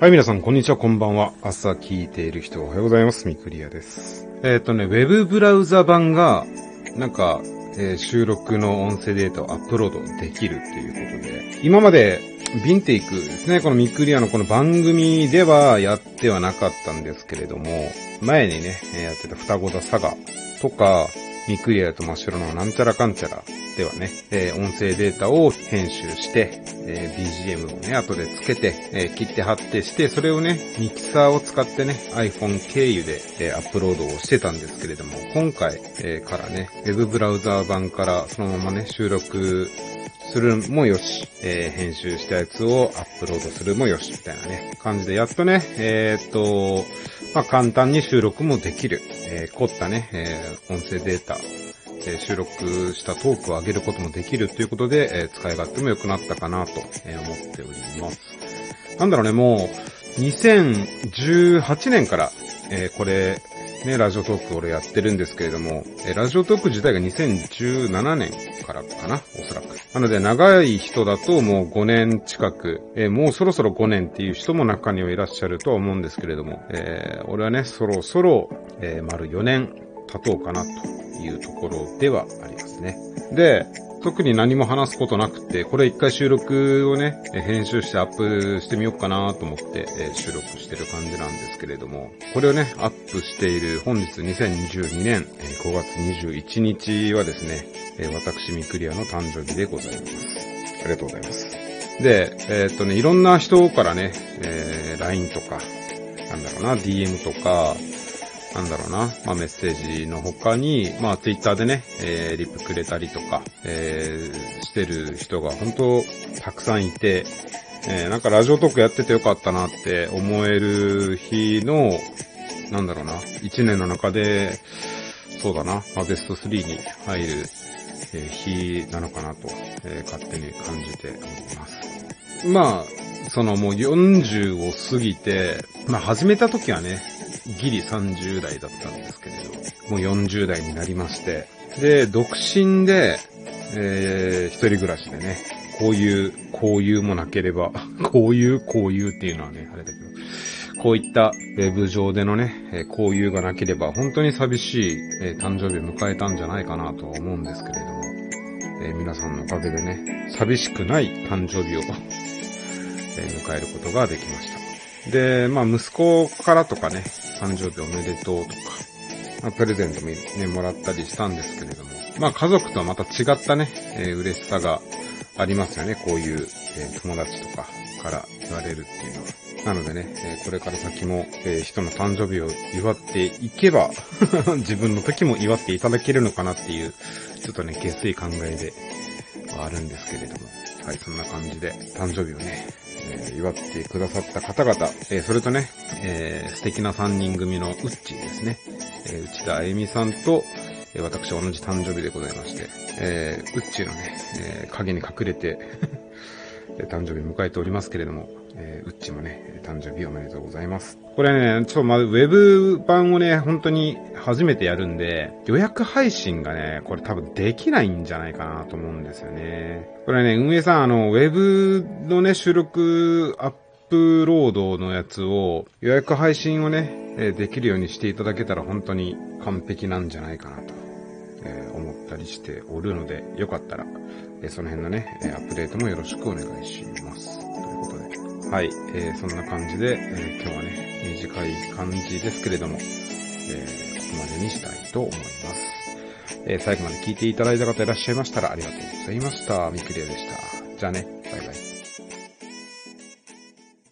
はい、皆さん、こんにちは、こんばんは。朝聞いている人おはようございます。ミクリアです。えっ、とね、ウェブブラウザ版が、なんか、えー収録の音声データをアップロードできるということで、今まで、ビンテイクですね、このミクリアのこの番組ではやってはなかったんですけれども、前にね、えやってた双子座サガとか、ミクリアと真っ白のなんちゃらかんちゃらではね、えー音声データを編集して、えー BGM をね、後でつけて、えー切って貼ってして、それをね、ミキサーを使ってね、iPhone 経由で、えアップロードをしてたんですけれども、今回、えからね、ウェブブラウザー版からそのままね、収録するもよし、えー編集したやつをアップロードするもよし、みたいなね、感じで、やっとね、えーっと、まあ、簡単に収録もできる、えー凝ったね、えー音声データ、えー収録したトークを上げることもできる。ということで、えー使い勝手も良くなったかなとえー思っております。なんだろうね、もう、2018年から、えーこれ、ね、ラジオトーク俺やってるんですけれども、えラジオトーク自体が2017年からかな、おそらく。なので、長い人だともう5年近く、えもうそろそろ5年っていう人も中にはいらっしゃるとは思うんですけれども、えー俺はね、そろそろ、えー丸4年経とうかなというところではありますね。で、特に何も話すことなくて、これ一回収録をね、編集してアップしてみようかなと思って、え収録してる感じなんですけれども、これをね、アップしている本日2022年え5月21日はですね、え私ミクリアの誕生日でございます。ありがとうございます。で、えーっとね、いろんな人からね、えー LINE とか、なんだろうな、DM とか、なんだろうな、まあメッセージの他に、まあツイッターでね、えー、リプくれたりとか、えー、してる人が本当たくさんいて、えー、なんかラジオトークやっててよかったなって思える日の、なんだろうな、一年の中で、そうだな、まあベスト3に入る、えー日なのかなと、えー勝手に感じております。まあ、そのもう40を過ぎて、まあ始めた時はね、ギリ30代だったんですけれど、もう40代になりまして、で、独身で、えー、一人暮らしでね、こういう、こういうもなければ、こういう、こういうっていうのはね、あれだけど、こういったウェブ上でのね、えー交友がなければ本当に寂しい、えー誕生日を迎えたんじゃないかなとは思うんですけれども、えー皆さんのおかげでね、寂しくない誕生日を、えー迎えることができました。で、まあ息子からとかね、誕生日おめでとうとか、まあ、プレゼントもね、もらったりしたんですけれども、まあ家族とはまた違ったね、えー嬉しさがありますよね、こういう、えー友達とかから言われるっていうのは。なのでね、えーこれから先も、えー人の誕生日を祝っていけば、自分の時も祝っていただけるのかなっていう、ちょっとね、下水考えではあるんですけれども。はい、そんな感じで、誕生日をね、えー祝ってくださった方々、えーそれとね、えー素敵な3人組のウッチーですね。えー内田あゆみさんと、えー私同じ誕生日でございまして、えーウッチーのね、えー影に隠れて、え誕生日迎えておりますけれども、えー、うっちもね、誕生日おめでとうございます。これね、ちょっとまだウェブ版をね、本当に初めてやるんで、予約配信がね、これ多分できないんじゃないかなと思うんですよね。これね、運営さん、あの、ウェブのね、収録アップロードのやつを、予約配信をね、えできるようにしていただけたら本当に完璧なんじゃないかなと。え思ったりしておるので、よかったら、えその辺のね、アップデートもよろしくお願いします。ということで。はい、えーそんな感じで、えー今日はね、短い感じですけれども、えーまでにしたいと思います。えー最後まで聞いていただいた方いらっしゃいましたらありがとうございました。ミクリアでした。じゃあね、バイバイ。